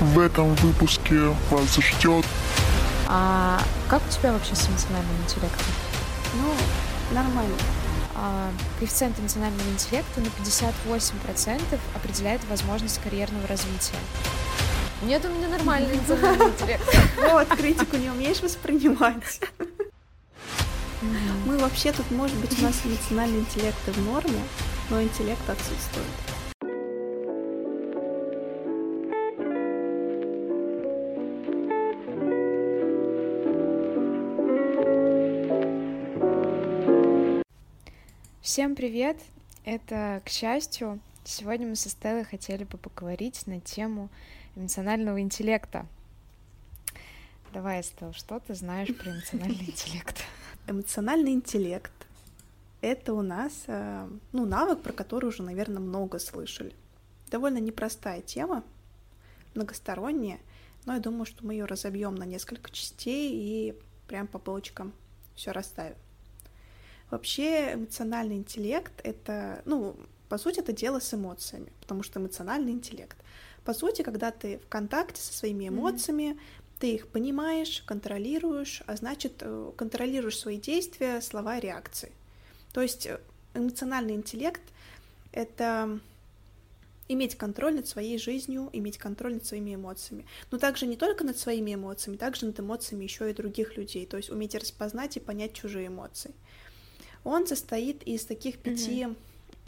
В этом выпуске вас ждет... А как у тебя вообще с эмоциональным интеллектом? Ну, нормально. А, коэффициент эмоционального интеллекта на 58% определяет возможность карьерного развития. Нет, у меня нормальный эмоциональный интеллект. Вот, критику не умеешь воспринимать. Мы вообще тут, может быть, у нас эмоциональный интеллект в норме, но интеллект отсутствует. Всем привет! Это, к счастью, сегодня мы со Стеллой хотели бы поговорить на тему эмоционального интеллекта. Давай, Стелла, что ты знаешь про эмоциональный интеллект? Эмоциональный интеллект — это у нас э, ну, навык, про который уже, наверное, много слышали. Довольно непростая тема, многосторонняя, но я думаю, что мы ее разобьем на несколько частей и прям по полочкам все расставим. Вообще эмоциональный интеллект — это, ну, по сути, это дело с эмоциями, потому что эмоциональный интеллект. По сути, когда ты в контакте со своими эмоциями, mm-hmm. ты их понимаешь, контролируешь, а значит, э, контролируешь свои действия, слова, реакции. То есть э, эмоциональный интеллект — это иметь контроль над своей жизнью, иметь контроль над своими эмоциями. Но также не только над своими эмоциями, также над эмоциями еще и других людей. То есть уметь распознать и понять чужие эмоции. Он состоит из таких пяти, угу.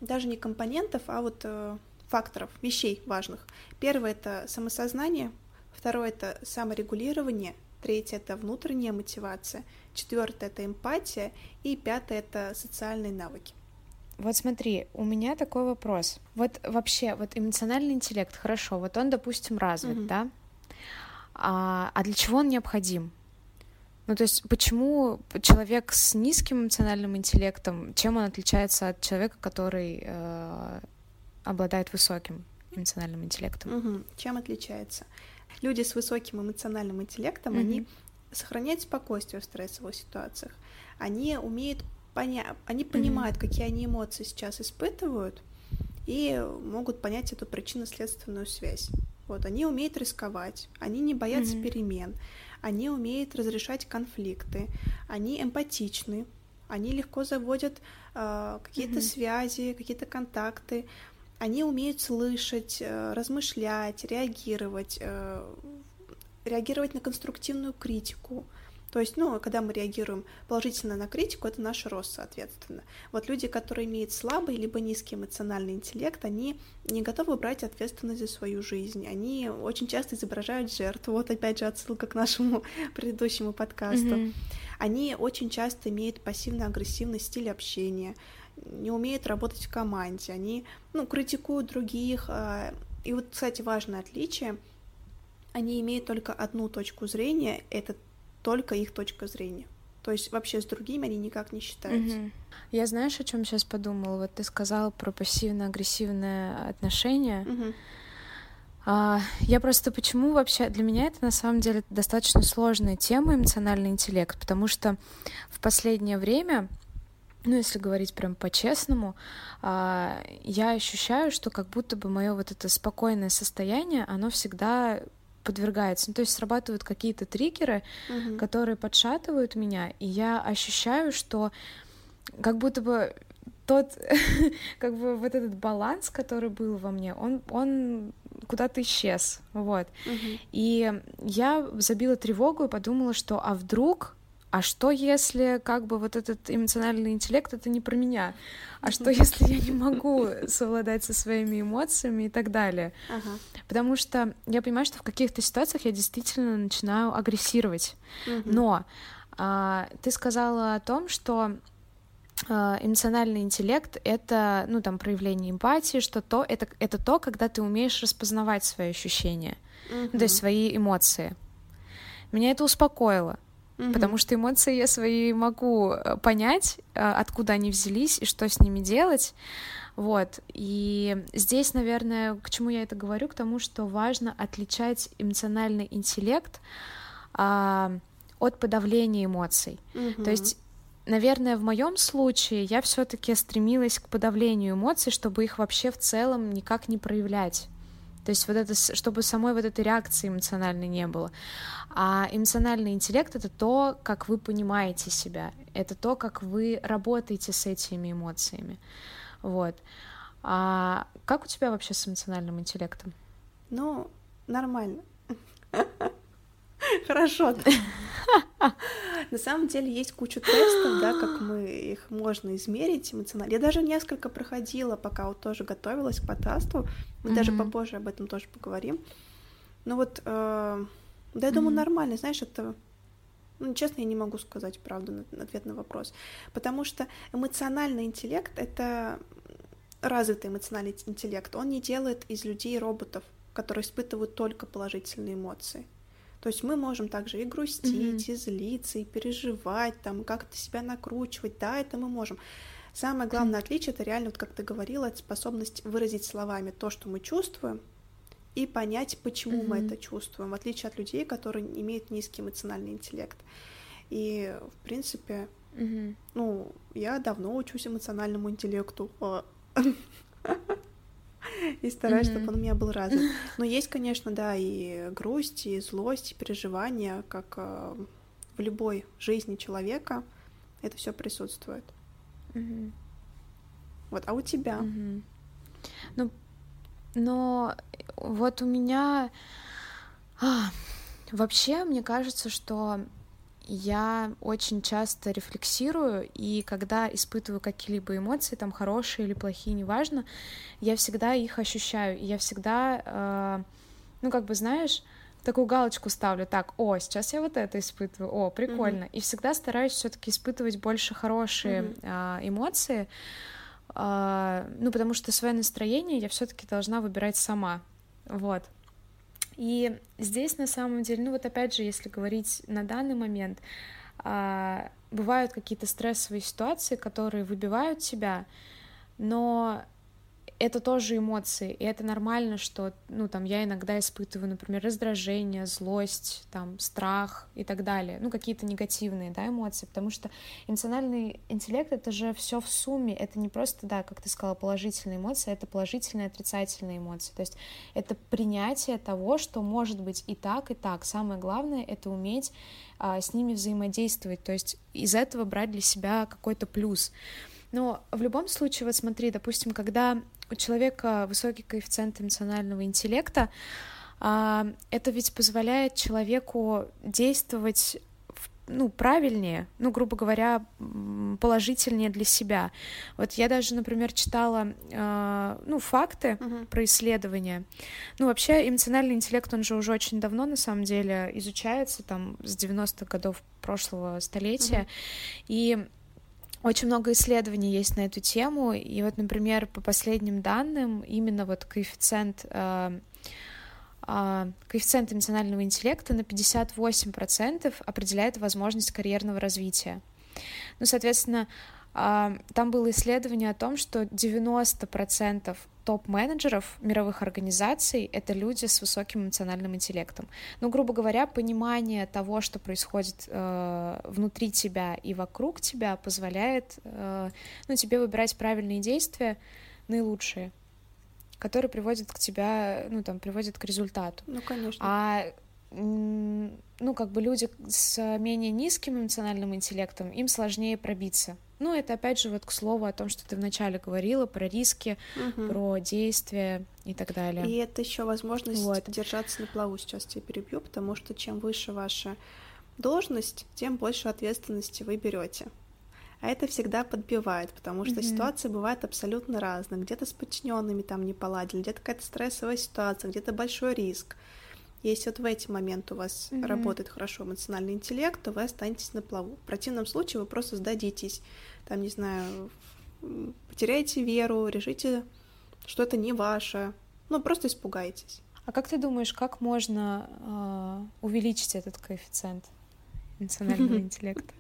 даже не компонентов, а вот э, факторов, вещей важных. Первое это самосознание, второе это саморегулирование, третье это внутренняя мотивация, четвертое это эмпатия и пятое это социальные навыки. Вот смотри, у меня такой вопрос. Вот вообще, вот эмоциональный интеллект, хорошо, вот он, допустим, развит, угу. да? А, а для чего он необходим? Ну, то есть, почему человек с низким эмоциональным интеллектом, чем он отличается от человека, который э, обладает высоким эмоциональным интеллектом? Угу. Чем отличается? Люди с высоким эмоциональным интеллектом, угу. они сохраняют спокойствие в стрессовых ситуациях. Они умеют понять, они понимают, угу. какие они эмоции сейчас испытывают, и могут понять эту причинно-следственную связь. Вот, они умеют рисковать, они не боятся mm перемен, они умеют разрешать конфликты, они эмпатичны, они легко заводят э, какие-то mm-hmm. связи, какие-то контакты, они умеют слышать, э, размышлять, реагировать, э, реагировать на конструктивную критику. То есть, ну, когда мы реагируем положительно на критику, это наш рост, соответственно. Вот люди, которые имеют слабый либо низкий эмоциональный интеллект, они не готовы брать ответственность за свою жизнь. Они очень часто изображают жертву. Вот опять же отсылка к нашему предыдущему подкасту. Mm-hmm. Они очень часто имеют пассивно-агрессивный стиль общения, не умеют работать в команде, они, ну, критикуют других. А, и вот, кстати, важное отличие — они имеют только одну точку зрения, это только их точка зрения. То есть вообще с другими они никак не считаются. Угу. Я знаешь, о чем сейчас подумала? Вот ты сказала про пассивно-агрессивное отношение. Угу. А, я просто почему вообще для меня это на самом деле достаточно сложная тема эмоциональный интеллект, потому что в последнее время ну, если говорить прям по-честному, а, я ощущаю, что как будто бы мое вот это спокойное состояние, оно всегда подвергается. Ну, то есть срабатывают какие-то триггеры, угу. которые подшатывают меня, и я ощущаю, что как будто бы тот, как бы вот этот баланс, который был во мне, он, он куда-то исчез, вот. Угу. И я забила тревогу и подумала, что а вдруг а что если как бы вот этот эмоциональный интеллект это не про меня? А что если я не могу совладать со своими эмоциями и так далее? Ага. Потому что я понимаю, что в каких-то ситуациях я действительно начинаю агрессировать. Угу. Но а, ты сказала о том, что а, эмоциональный интеллект — это, ну, там, проявление эмпатии, что то, это, это то, когда ты умеешь распознавать свои ощущения, угу. то есть свои эмоции. Меня это успокоило, угу. потому что эмоции я свои могу э, понять, э, откуда они взялись и что с ними делать. Вот. И здесь, наверное, к чему я это говорю? К тому, что важно отличать эмоциональный интеллект а, от подавления эмоций. Угу. То есть Наверное, в моем случае я все-таки стремилась к подавлению эмоций, чтобы их вообще в целом никак не проявлять. То есть вот это, чтобы самой вот этой реакции эмоциональной не было. А эмоциональный интеллект — это то, как вы понимаете себя, это то, как вы работаете с этими эмоциями. Вот. А как у тебя вообще с эмоциональным интеллектом? Ну, нормально. Хорошо. На самом деле есть куча тестов, да, как мы их можно измерить эмоционально. Я даже несколько проходила, пока вот тоже готовилась к подкасту. Мы mm-hmm. даже попозже об этом тоже поговорим. Ну вот, э, да, я думаю, mm-hmm. нормально, знаешь, это ну, честно, я не могу сказать правду на, на ответ на вопрос. Потому что эмоциональный интеллект — это развитый эмоциональный интеллект. Он не делает из людей роботов, которые испытывают только положительные эмоции. То есть мы можем также и грустить, mm-hmm. и злиться, и переживать, там, как-то себя накручивать, да, это мы можем. Самое главное mm-hmm. отличие это реально, вот как ты говорила, это способность выразить словами то, что мы чувствуем, и понять, почему mm-hmm. мы это чувствуем, в отличие от людей, которые имеют низкий эмоциональный интеллект. И, в принципе, mm-hmm. ну, я давно учусь эмоциональному интеллекту. и стараюсь, mm-hmm. чтобы он у меня был развит. Но есть, конечно, да, и грусть, и злость, и переживания, как э, в любой жизни человека, это все присутствует. Mm-hmm. Вот, а у тебя? Mm-hmm. Ну, но вот у меня а, вообще, мне кажется, что я очень часто рефлексирую, и когда испытываю какие-либо эмоции, там хорошие или плохие, неважно, я всегда их ощущаю, и я всегда, э, ну, как бы, знаешь, такую галочку ставлю, так, о, сейчас я вот это испытываю, о, прикольно, mm-hmm. и всегда стараюсь все-таки испытывать больше хорошие mm-hmm. э, эмоции, э, ну, потому что свое настроение я все-таки должна выбирать сама, вот. И здесь на самом деле, ну вот опять же, если говорить на данный момент, а, бывают какие-то стрессовые ситуации, которые выбивают тебя, но это тоже эмоции, и это нормально, что, ну, там, я иногда испытываю, например, раздражение, злость, там, страх и так далее, ну, какие-то негативные, да, эмоции, потому что эмоциональный интеллект — это же все в сумме, это не просто, да, как ты сказала, положительные эмоции, это положительные, отрицательные эмоции, то есть это принятие того, что может быть и так, и так, самое главное — это уметь а, с ними взаимодействовать, то есть из этого брать для себя какой-то плюс, но в любом случае, вот смотри, допустим, когда у человека высокий коэффициент эмоционального интеллекта, а, это ведь позволяет человеку действовать ну, правильнее, ну, грубо говоря, положительнее для себя. Вот я даже, например, читала, э, ну, факты uh-huh. про исследования. Ну, вообще, эмоциональный интеллект, он же уже очень давно, на самом деле, изучается, там, с 90-х годов прошлого столетия, uh-huh. и очень много исследований есть на эту тему, и вот, например, по последним данным, именно вот коэффициент э, э, коэффициент эмоционального интеллекта на 58% определяет возможность карьерного развития. Ну, соответственно, там было исследование о том, что 90% топ-менеджеров мировых организаций — это люди с высоким эмоциональным интеллектом. Ну, грубо говоря, понимание того, что происходит э, внутри тебя и вокруг тебя, позволяет э, ну, тебе выбирать правильные действия, наилучшие, которые приводят к тебя, ну, там, приводят к результату. Ну, конечно. А ну, как бы люди с менее низким эмоциональным интеллектом, им сложнее пробиться ну, это опять же вот к слову о том, что ты вначале говорила про риски, угу. про действия и так далее. И это еще возможность вот. держаться на плаву. Сейчас тебя перебью, потому что чем выше ваша должность, тем больше ответственности вы берете. А это всегда подбивает, потому что mm-hmm. ситуации бывают абсолютно разные. Где-то с подчиненными там не поладили, где-то какая-то стрессовая ситуация, где-то большой риск. Если вот в эти моменты у вас mm-hmm. работает хорошо эмоциональный интеллект, то вы останетесь на плаву. В противном случае вы просто сдадитесь там, не знаю, потеряете веру, решите, что это не ваше, ну, просто испугаетесь. А как ты думаешь, как можно э, увеличить этот коэффициент эмоционального интеллекта?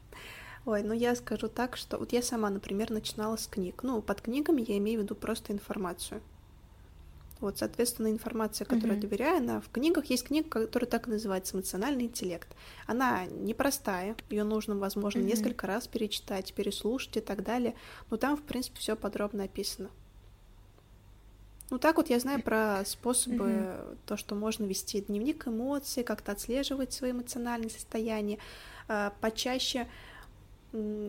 Ой, ну я скажу так, что вот я сама, например, начинала с книг. Ну, под книгами я имею в виду просто информацию. Вот, соответственно, информация, которой mm-hmm. я доверяю, она в книгах есть книга, которая так и называется «Эмоциональный интеллект». Она непростая, ее нужно, возможно, mm-hmm. несколько раз перечитать, переслушать и так далее, но там, в принципе, все подробно описано. Ну так вот я знаю про способы, mm-hmm. то, что можно вести дневник эмоций, как-то отслеживать свои эмоциональные состояния, э, почаще,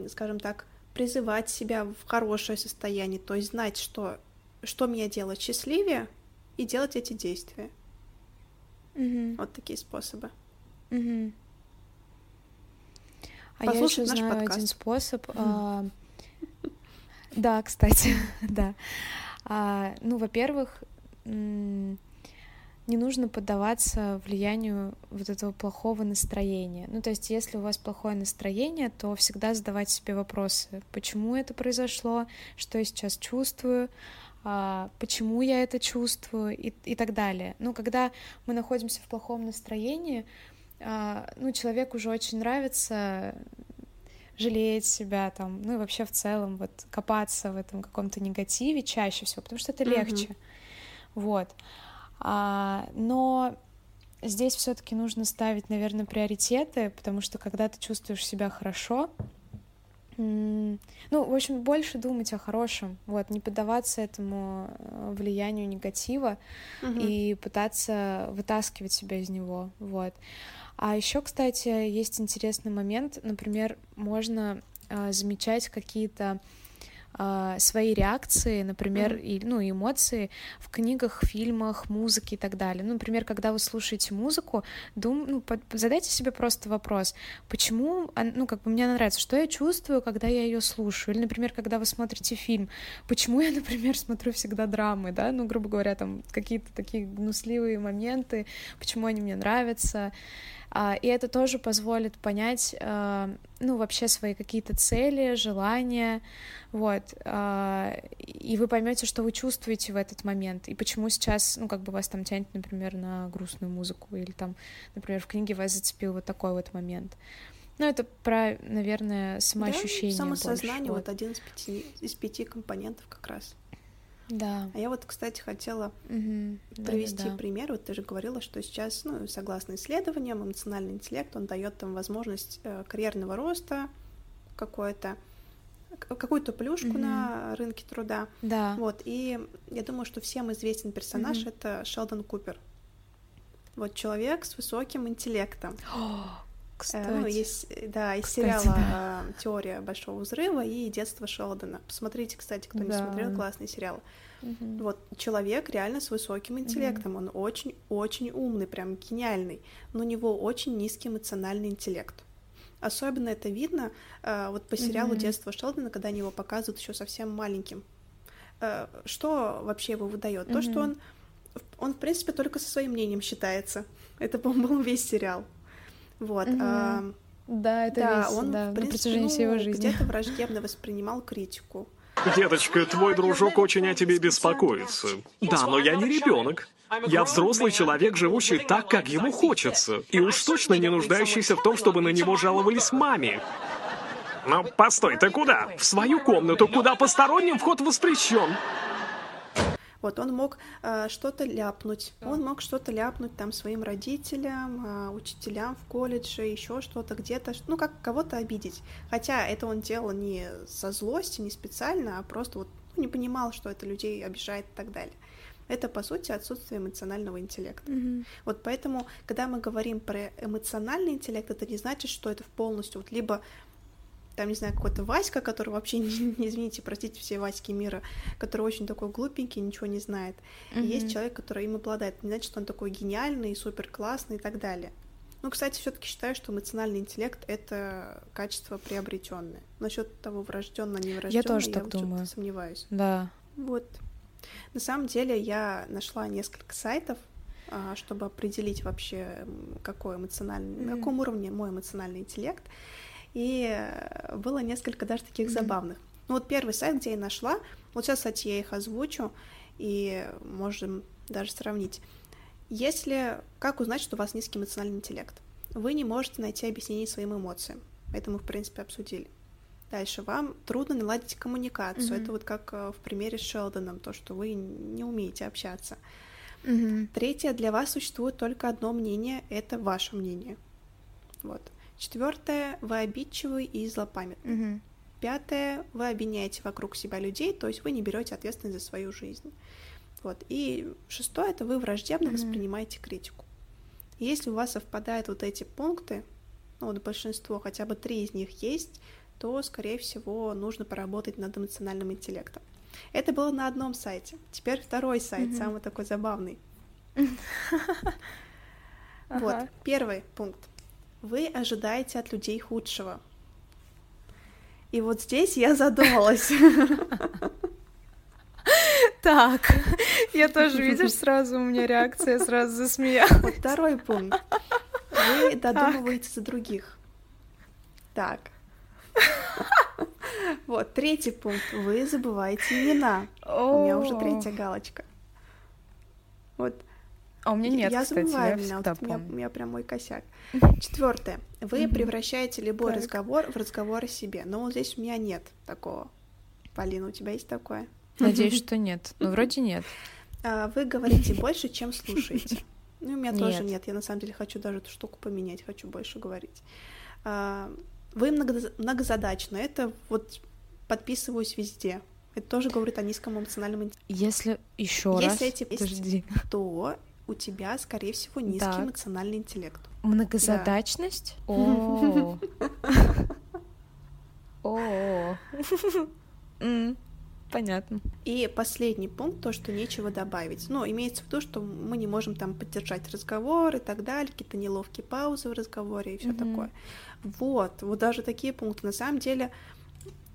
скажем так, призывать себя в хорошее состояние, то есть знать, что, что меня делает счастливее, и делать эти действия. Mm-hmm. Вот такие способы. Mm-hmm. А я еще знаю подкаст. один способ. Mm-hmm. А... Да, кстати, да. А, ну, во-первых, не нужно поддаваться влиянию вот этого плохого настроения. Ну, то есть, если у вас плохое настроение, то всегда задавать себе вопросы, почему это произошло, что я сейчас чувствую, почему я это чувствую и, и так далее. Ну, когда мы находимся в плохом настроении, а, ну, человеку уже очень нравится жалеть себя там, ну и вообще в целом вот копаться в этом каком-то негативе чаще всего, потому что это легче, mm-hmm. вот. А, но здесь все-таки нужно ставить, наверное, приоритеты, потому что когда ты чувствуешь себя хорошо, ну, в общем, больше думать о хорошем, вот, не поддаваться этому э, влиянию негатива угу. и пытаться вытаскивать себя из него, вот. А еще, кстати, есть интересный момент, например, можно э, замечать какие-то э, свои реакции, например, mm-hmm. и, ну, эмоции в книгах, фильмах, музыке и так далее. Ну, например, когда вы слушаете музыку, дум, ну, под, задайте себе просто вопрос, почему, ну, как бы мне нравится, что я чувствую, когда я ее слушаю, или, например, когда вы смотрите фильм, почему я, например, смотрю всегда драмы, да, ну, грубо говоря, там какие-то такие гнусливые моменты, почему они мне нравятся, а, и это тоже позволит понять, а, ну, вообще свои какие-то цели, желания, вот, а, и вы поймете, что вы чувствуете в этот момент, и почему сейчас, ну, как бы вас там тянет, например, на грустную музыку, или там, например, в книге вас зацепил вот такой вот момент. Ну, это про, наверное, самоощущение. Да, самосознание, больше, вот. вот один из пяти, из пяти компонентов как раз. Да. А я вот, кстати, хотела угу. привести да, да, пример. Вот ты же говорила, что сейчас, ну, согласно исследованиям, эмоциональный интеллект, он дает там возможность э, карьерного роста какое-то, какую-то плюшку угу. на рынке труда. Да. Вот, и я думаю, что всем известен персонаж угу. это Шелдон Купер. Вот человек с высоким интеллектом. Кстати. Ну, есть, да, из кстати, сериала да. «Теория большого взрыва» и «Детство Шелдона». Посмотрите, кстати, кто да. не смотрел, классный сериал. Угу. Вот человек реально с высоким интеллектом, угу. он очень-очень умный, прям гениальный, но у него очень низкий эмоциональный интеллект. Особенно это видно э, вот по сериалу mm «Детство Шелдона», когда они его показывают еще совсем маленьким. Э, что вообще его выдает? mm То, что он, он, в принципе, только со своим мнением считается. Это, по-моему, был весь сериал. Вот. Mm-hmm. А, да, это да, весь, он, да, в принципе, на протяжении всей его ну, жизни. где-то враждебно воспринимал критику. Деточка, твой дружок очень о тебе беспокоится. Да, но я не ребенок. Я взрослый человек, живущий так, как ему хочется. И уж точно не нуждающийся в том, чтобы на него жаловались маме. Но постой, ты куда? В свою комнату, куда посторонним вход воспрещен. Вот он мог э, что-то ляпнуть, он мог что-то ляпнуть там своим родителям, э, учителям в колледже, еще что-то где-то, ну как кого-то обидеть. Хотя это он делал не со злости, не специально, а просто вот ну, не понимал, что это людей обижает и так далее. Это, по сути, отсутствие эмоционального интеллекта. Mm-hmm. Вот поэтому, когда мы говорим про эмоциональный интеллект, это не значит, что это полностью вот либо там, не знаю, какой-то Васька, который вообще, не, не извините, простите, все Васьки мира, который очень такой глупенький, ничего не знает. Mm-hmm. И есть человек, который им обладает. Не значит, что он такой гениальный, супер классный и так далее. Ну, кстати, все-таки считаю, что эмоциональный интеллект это качество приобретенное. Насчет того, врожденно, не врожденно, я тоже я так вот думаю. сомневаюсь. Да. Вот. На самом деле я нашла несколько сайтов, а, чтобы определить вообще, какой эмоциональный, mm-hmm. на каком уровне мой эмоциональный интеллект. И э, было несколько даже таких mm-hmm. забавных. Ну вот первый сайт, где я нашла, вот сейчас, кстати, я их озвучу, и можем даже сравнить. Если, как узнать, что у вас низкий эмоциональный интеллект? Вы не можете найти объяснение своим эмоциям. Это мы, в принципе, обсудили. Дальше вам трудно наладить коммуникацию. Mm-hmm. Это вот как э, в примере с Шелдоном, то, что вы не умеете общаться. Mm-hmm. Третье, для вас существует только одно мнение, это ваше мнение. Вот. Четвертое, вы обидчивый и злопамятный. Угу. Пятое, вы обвиняете вокруг себя людей, то есть вы не берете ответственность за свою жизнь. Вот. И шестое это вы враждебно mm-hmm. воспринимаете критику. Если у вас совпадают вот эти пункты, ну вот большинство, хотя бы три из них есть, то, скорее всего, нужно поработать над эмоциональным интеллектом. Это было на одном сайте. Теперь второй сайт, mm-hmm. самый такой забавный. Вот, первый пункт. Вы ожидаете от людей худшего. И вот здесь я задумалась. Так, я тоже, видишь, сразу у меня реакция, сразу засмеялась. Второй пункт. Вы додумываете за других. Так. Вот, третий пункт. Вы забываете имена. У меня уже третья галочка. Вот. А у меня нет, я кстати, забываю я имена, всегда вот у меня, у меня прям мой косяк. Четвертое. Вы превращаете любой Так. разговор в разговор о себе. Но вот здесь у меня нет такого. Полина, у тебя есть такое? Надеюсь, что нет. Ну, вроде нет. А, Вы говорите больше, чем слушаете. Ну, у меня тоже Нет. Я на самом деле хочу даже эту штуку поменять, хочу больше говорить. А, Вы много- многозадачны. Это вот подписываюсь везде. Это тоже говорит о низком эмоциональном интеллекте. Если еще Если раз, эти подожди, То у тебя, скорее всего, низкий Так. эмоциональный интеллект. многозадачность? О. Понятно. И последний пункт, то, что нечего добавить. Ну, имеется в виду, что мы не можем там поддержать разговор и так далее, какие-то неловкие паузы в разговоре и все Мгм. такое. Вот, вот даже такие пункты. На самом деле,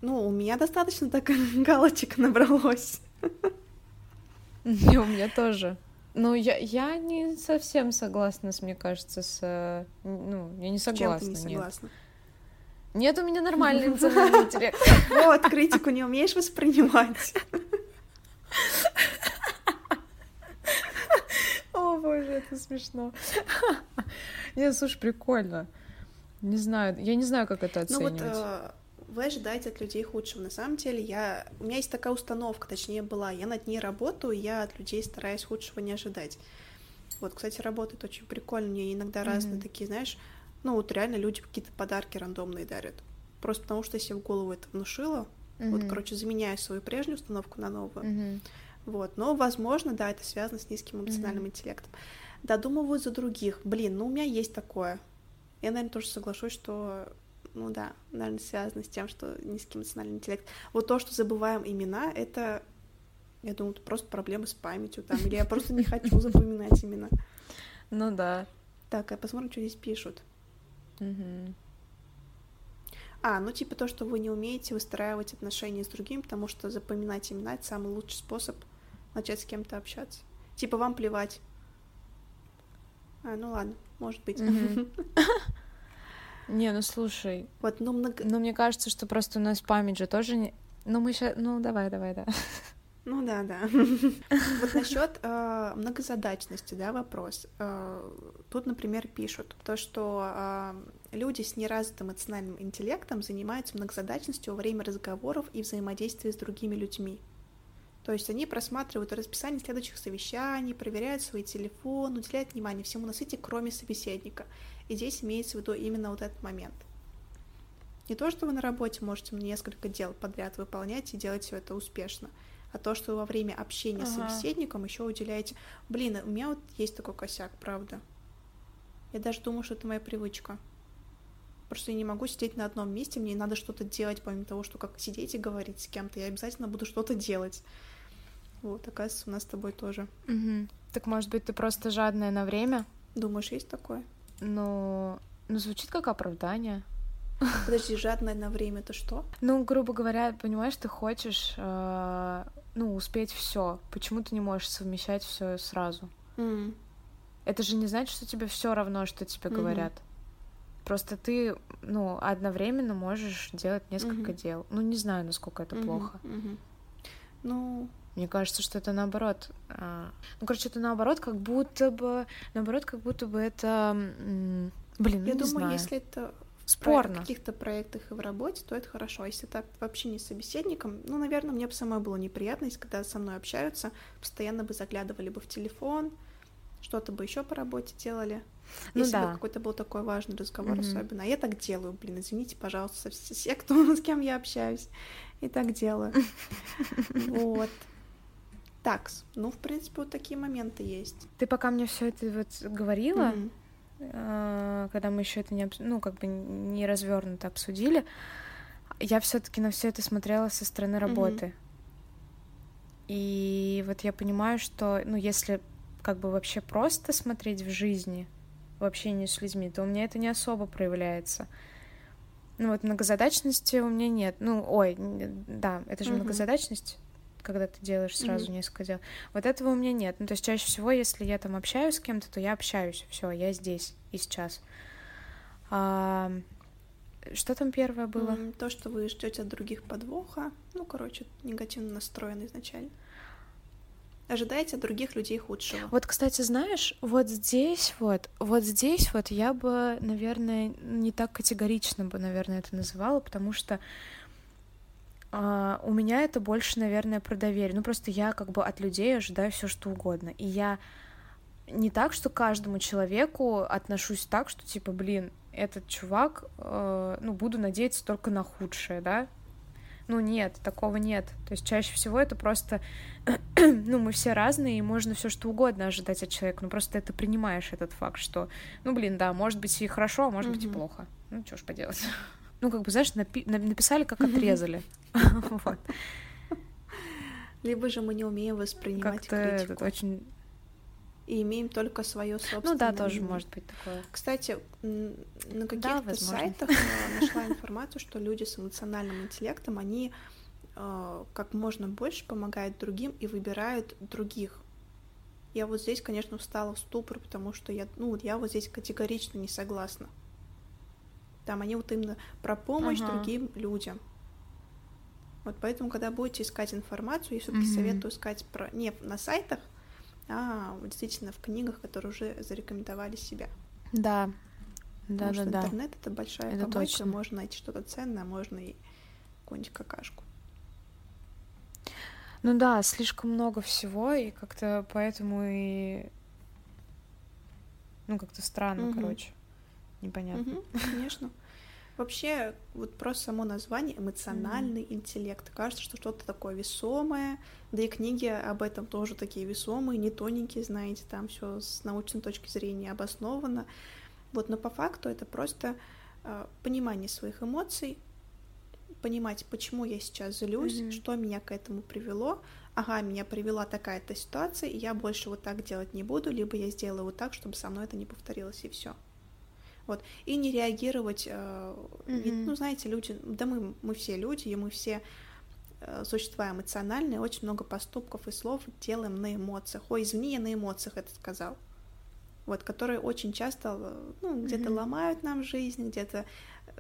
ну, у меня достаточно так галочек набралось. У меня тоже. Ну, я, я не совсем согласна, с, мне кажется, с... э, Ну, я не С чем ты согласна, не нет. согласна? Нет, у меня нормальный эмоциональный интеллект. Вот, критику не умеешь воспринимать. О, боже, это смешно. Нет, слушай, прикольно. Не знаю, я не знаю, как это Ну вот оценивать. э, вы ожидаете от людей худшего. На самом деле, я... у меня есть такая установка, точнее была, я над ней работаю, я от людей стараюсь худшего не ожидать. Вот, кстати, работает очень прикольно. Мне иногда разные Мгм. такие, знаешь, ну вот реально люди какие-то подарки рандомные дарят. Просто потому что я себе в голову это внушила. Вот, Мгм. короче, заменяю свою прежнюю установку на новую. Мгм. Вот, но, возможно, да, это связано с низким эмоциональным интеллектом. Додумываю за других. Блин, ну у меня есть такое. Я, наверное, тоже соглашусь, что, ну да, наверное, связано с тем, что низкий эмоциональный интеллект. Вот то, что забываем имена, это, я думаю, это просто проблемы с памятью там, или я просто не хочу запоминать имена. Ну да. Так, а посмотрим, что здесь пишут. Мгм. А, ну типа то, что вы не умеете выстраивать отношения с другим, потому что запоминать имена — это самый лучший способ начать с кем-то общаться. Типа вам плевать. А, ну ладно, может быть. Не, ну слушай, Вот, ну много... ну мне кажется, что просто у нас память же тоже не... Ну мы сейчас... Ну давай, давай, да. Ну да, да. Вот насчет э, многозадачности, да, вопрос. Э, Тут, например, пишут то, что э, люди с неразвитым эмоциональным интеллектом занимаются многозадачностью во время разговоров и взаимодействия с другими людьми. То есть они просматривают расписание следующих совещаний, проверяют свой телефон, уделяют внимание всему на свете, кроме собеседника. И здесь имеется в виду именно вот этот момент. Не то, что вы на работе можете несколько дел подряд выполнять и делать все это успешно, а то, что вы во время общения с Ага. собеседником еще уделяете... Блин, у меня вот есть такой косяк, правда. Я даже думаю, что это моя привычка. Просто я не могу сидеть на одном месте, мне надо что-то делать, помимо того, что как сидеть и говорить с кем-то, я обязательно буду что-то делать. Вот, оказывается, у нас с тобой тоже. Мгм. Так может быть, ты просто жадная на время? Думаешь, есть такое? Ну, ну звучит как оправдание. Подожди, жадное на время это что? Ну, грубо говоря, понимаешь, ты хочешь, э, ну, успеть все. Почему ты не можешь совмещать все сразу? М, Это же не значит, что тебе все равно, что тебе Мгм. говорят. Просто ты, ну, одновременно можешь делать несколько Мгм. дел. Ну, не знаю, насколько это мгм, плохо. мгм. Ну, Мне кажется, что это наоборот. а, Ну, короче, это наоборот, как будто бы, наоборот, как будто бы это, блин, ну, я не думаю, знаю. если это в Спорно. про- каких-то проектах и в работе, то это хорошо. А если так вообще не с собеседником, ну, наверное, мне бы самой было неприятно, если когда со мной общаются, постоянно бы заглядывали бы в телефон, что-то бы еще по работе делали. Ну если бы да. какой-то был такой важный разговор Мгм. особенно. А я так делаю, блин, извините, пожалуйста, все, все, кто, с кем я общаюсь. И так делаю. Вот. Такс. Ну, в принципе, вот такие моменты есть. Ты пока мне все это вот говорила, mm-hmm. когда мы еще это не, ну, как бы не развернуто обсудили, я все-таки на все это смотрела со стороны работы. Mm-hmm. И вот я понимаю, что, ну, если как бы вообще просто смотреть в жизни, в общении с людьми, то у меня это не особо проявляется. Ну вот многозадачности у меня нет. Ну, ой, да, это же mm-hmm. многозадачность, когда ты делаешь сразу mm-hmm. несколько дел. Вот этого у меня нет. Ну, то есть чаще всего, если я там общаюсь с кем-то, то я общаюсь. Все, я здесь и сейчас. А, что там первое было? То, что вы ждете от других подвоха. Ну, короче, негативно настроен изначально. Ожидаете от других людей худшего. Вот, кстати, знаешь, вот здесь вот, вот здесь вот я бы, наверное, не так категорично бы, наверное, это называла, потому что Uh, у меня это больше, наверное, про доверие. Ну, просто я как бы от людей ожидаю все что угодно. И я не так, что каждому человеку отношусь так, что типа, блин, этот чувак, э, ну, буду надеяться только на худшее, да? Ну, нет, такого нет. То есть чаще всего это просто, ну, мы все разные, и можно все что угодно ожидать от человека, но просто ты принимаешь этот факт, что, ну, блин, да, может быть и хорошо, а может быть и плохо. Ну, что ж поделать. Ну, как бы, знаешь, напи- написали, как отрезали. вот. Либо же мы не умеем воспринимать критику. Очень и имеем только свое собственное. Ну да, тоже может быть такое. Кстати, на каких-то да, сайтах я нашла информацию, что люди с эмоциональным интеллектом, они э, как можно больше помогают другим и выбирают других. Я вот здесь, конечно, встала в ступор, потому что я, ну, я вот здесь категорично не согласна. Там они вот именно про помощь ага. другим людям. Вот поэтому, когда будете искать информацию, я все-таки mm-hmm. советую искать про не на сайтах, а действительно в книгах, которые уже зарекомендовали себя. Да, да, Потому да, что интернет это большая это помойка, точно. можно найти что-то ценное, можно и какую-нибудь какашку. Ну да, слишком много всего, и как-то поэтому и... Ну, как-то странно, угу. короче. Непонятно. Угу, конечно. Вообще, вот просто само название эмоциональный mm. интеллект. Кажется, что что-то такое весомое. Да и книги об этом тоже такие весомые, не тоненькие, знаете, там все с научной точки зрения обосновано. Вот, но по факту это просто э, понимание своих эмоций, понимать, почему я сейчас злюсь, mm-hmm. что меня к этому привело. Ага, меня привела такая-то ситуация, и я больше вот так делать не буду, либо я сделаю вот так, чтобы со мной это не повторилось, и все. Вот. И не реагировать, mm-hmm. ну, знаете, люди, да мы, мы все люди, и мы все э, существа эмоциональные, очень много поступков и слов делаем на эмоциях. Ой, извини, я на эмоциях это сказал. Вот, которые очень часто, э, ну, где-то mm-hmm. ломают нам жизнь, где-то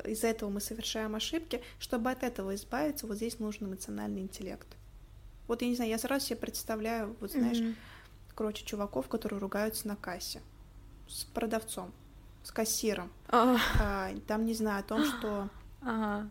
из-за этого мы совершаем ошибки. Чтобы от этого избавиться, вот здесь нужен эмоциональный интеллект. Вот я не знаю, я сразу себе представляю, вот знаешь, mm-hmm. короче, чуваков, которые ругаются на кассе с продавцом с кассиром. А, там, не знаю, о том, что... Ага.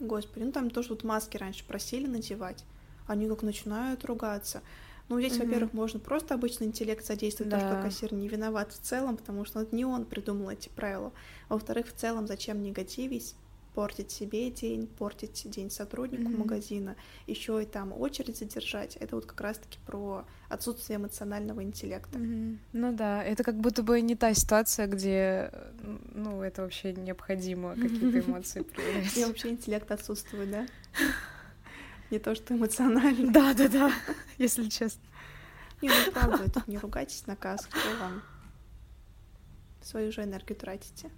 Господи, ну там тоже вот маски раньше просили надевать, они как начинают ругаться. Ну, здесь, угу. во-первых, можно просто обычный интеллект задействовать, да. то, что кассир не виноват в целом, потому что это не он придумал эти правила. Во-вторых, в целом, зачем негативить? Портить себе день, портить день сотруднику mm-hmm. магазина, еще и там очередь задержать. Это вот как раз-таки про отсутствие эмоционального интеллекта. Mm-hmm. Ну да, это как будто бы не та ситуация, где, ну, это вообще необходимо какие-то эмоции проявлять. Где вообще интеллект отсутствует, да? Не то, что эмоционально. Да, да, да, если честно. Не, ну правда, не ругайтесь на кассах, что вам свою же энергию тратите.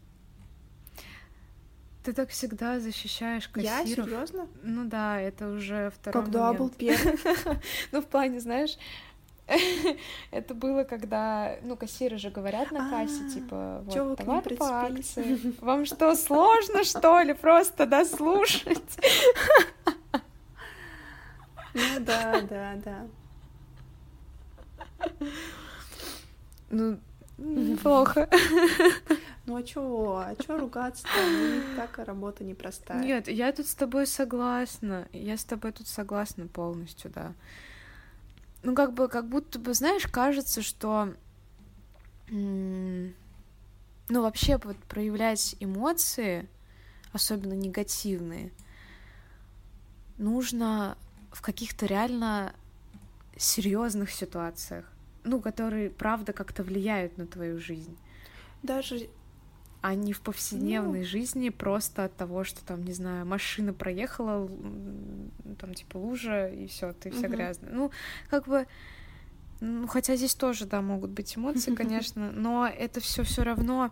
Ты так всегда защищаешь кассиров. Я серьезно? Ну да, это уже второй Когда момент. был первый? ну, в плане, знаешь, это было, когда, ну, кассиры же говорят на кассе, а, типа, вот, товар по акции. Вам что, сложно, что ли, просто дослушать? Ну да, да, да. Ну, плохо. Ну а чё, а чё ругаться-то? Ну, так работа непростая. Нет, я тут с тобой согласна. Я с тобой тут согласна полностью, да. Ну, как бы, как будто бы, знаешь, кажется, что... Ну, вообще, вот проявлять эмоции, особенно негативные, нужно в каких-то реально серьезных ситуациях, ну, которые, правда, как-то влияют на твою жизнь. Даже а не в повседневной ну... жизни просто от того, что там, не знаю, машина проехала, там типа лужа, и все, ты вся угу. грязная. Ну, как бы, ну, хотя здесь тоже, да, могут быть эмоции, конечно, но это все все равно.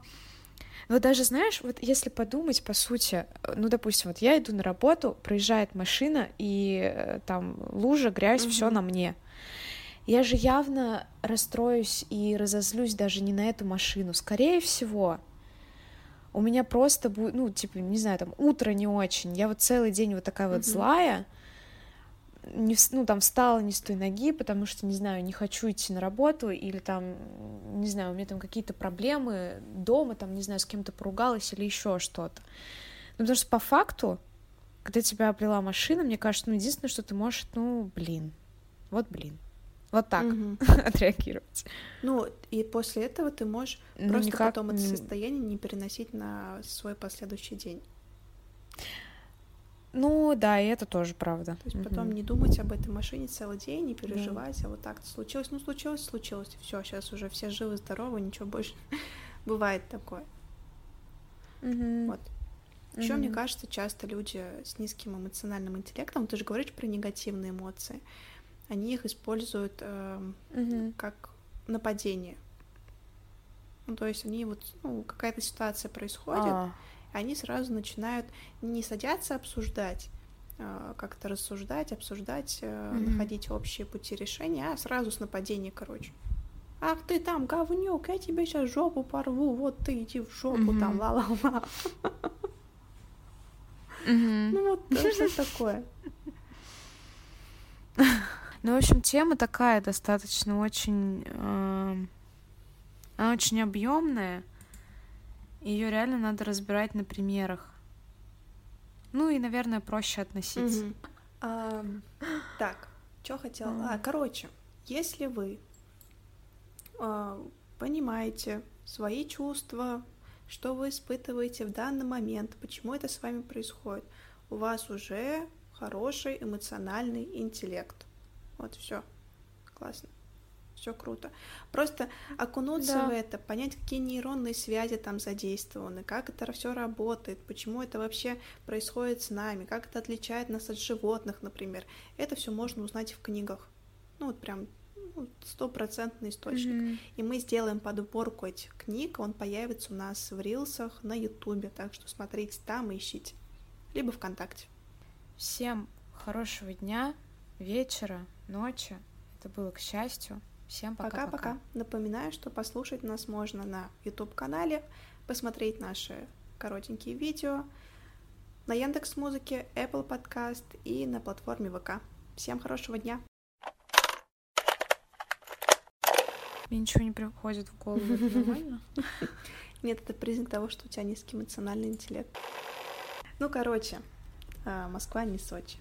Вот даже, знаешь, вот если подумать, по сути, ну, допустим, вот я иду на работу, проезжает машина, и э, там лужа, грязь, все на мне. Я же явно расстроюсь и разозлюсь даже не на эту машину. Скорее всего, у меня просто будет, ну, типа, не знаю, там, утро не очень, я вот целый день вот такая вот mm-hmm. злая, не, ну, там, встала не с той ноги, потому что, не знаю, не хочу идти на работу, или там, не знаю, у меня там какие-то проблемы дома, там, не знаю, с кем-то поругалась или еще что-то. Ну, потому что по факту, когда тебя облила машина, мне кажется, ну, единственное, что ты можешь, ну, блин, вот блин вот так угу. отреагировать. Ну, и после этого ты можешь ну, просто никак... потом это состояние не переносить на свой последующий день. Ну да, и это тоже правда. То есть угу. потом не думать об этой машине целый день, не переживать, да. а вот так случилось, ну случилось, случилось, все, сейчас уже все живы, здоровы, ничего больше бывает такое. Угу. Вот. Еще, угу. мне кажется, часто люди с низким эмоциональным интеллектом, ты же говоришь про негативные эмоции, они их используют э, угу. как нападение. Ну, то есть они вот, ну, какая-то ситуация происходит, а. они сразу начинают не садятся обсуждать, э, как-то рассуждать, обсуждать, э, угу. находить общие пути решения, а сразу с нападения, короче. Ах ты там, говнюк, я тебе сейчас жопу порву, вот ты иди в жопу угу. там, ла-ла-ла. Ну вот что такое. Ну, в общем, тема такая достаточно очень... Э, она очень объемная. Ее реально надо разбирать на примерах. Ну и, наверное, проще относиться. А, так, что хотела? А, короче, если вы а, понимаете свои чувства, что вы испытываете в данный момент, почему это с вами происходит, у вас уже хороший эмоциональный интеллект. Вот все. Классно. Все круто. Просто окунуться да. в это, понять, какие нейронные связи там задействованы, как это все работает, почему это вообще происходит с нами, как это отличает нас от животных, например. Это все можно узнать в книгах. Ну, вот прям ну, стопроцентный источник. Mm-hmm. И мы сделаем подборку этих книг, он появится у нас в рилсах на Ютубе, так что смотрите там и ищите. Либо ВКонтакте. Всем хорошего дня, вечера, ночи. Это было к счастью. Всем пока-пока. Пока-пока. Напоминаю, что послушать нас можно на YouTube-канале, посмотреть наши коротенькие видео на Яндекс Музыке, Apple Podcast и на платформе ВК. Всем хорошего дня! Мне ничего не приходит в голову, это нормально? Нет, это признак того, что у тебя низкий эмоциональный интеллект. Ну, короче, а, Москва не Сочи.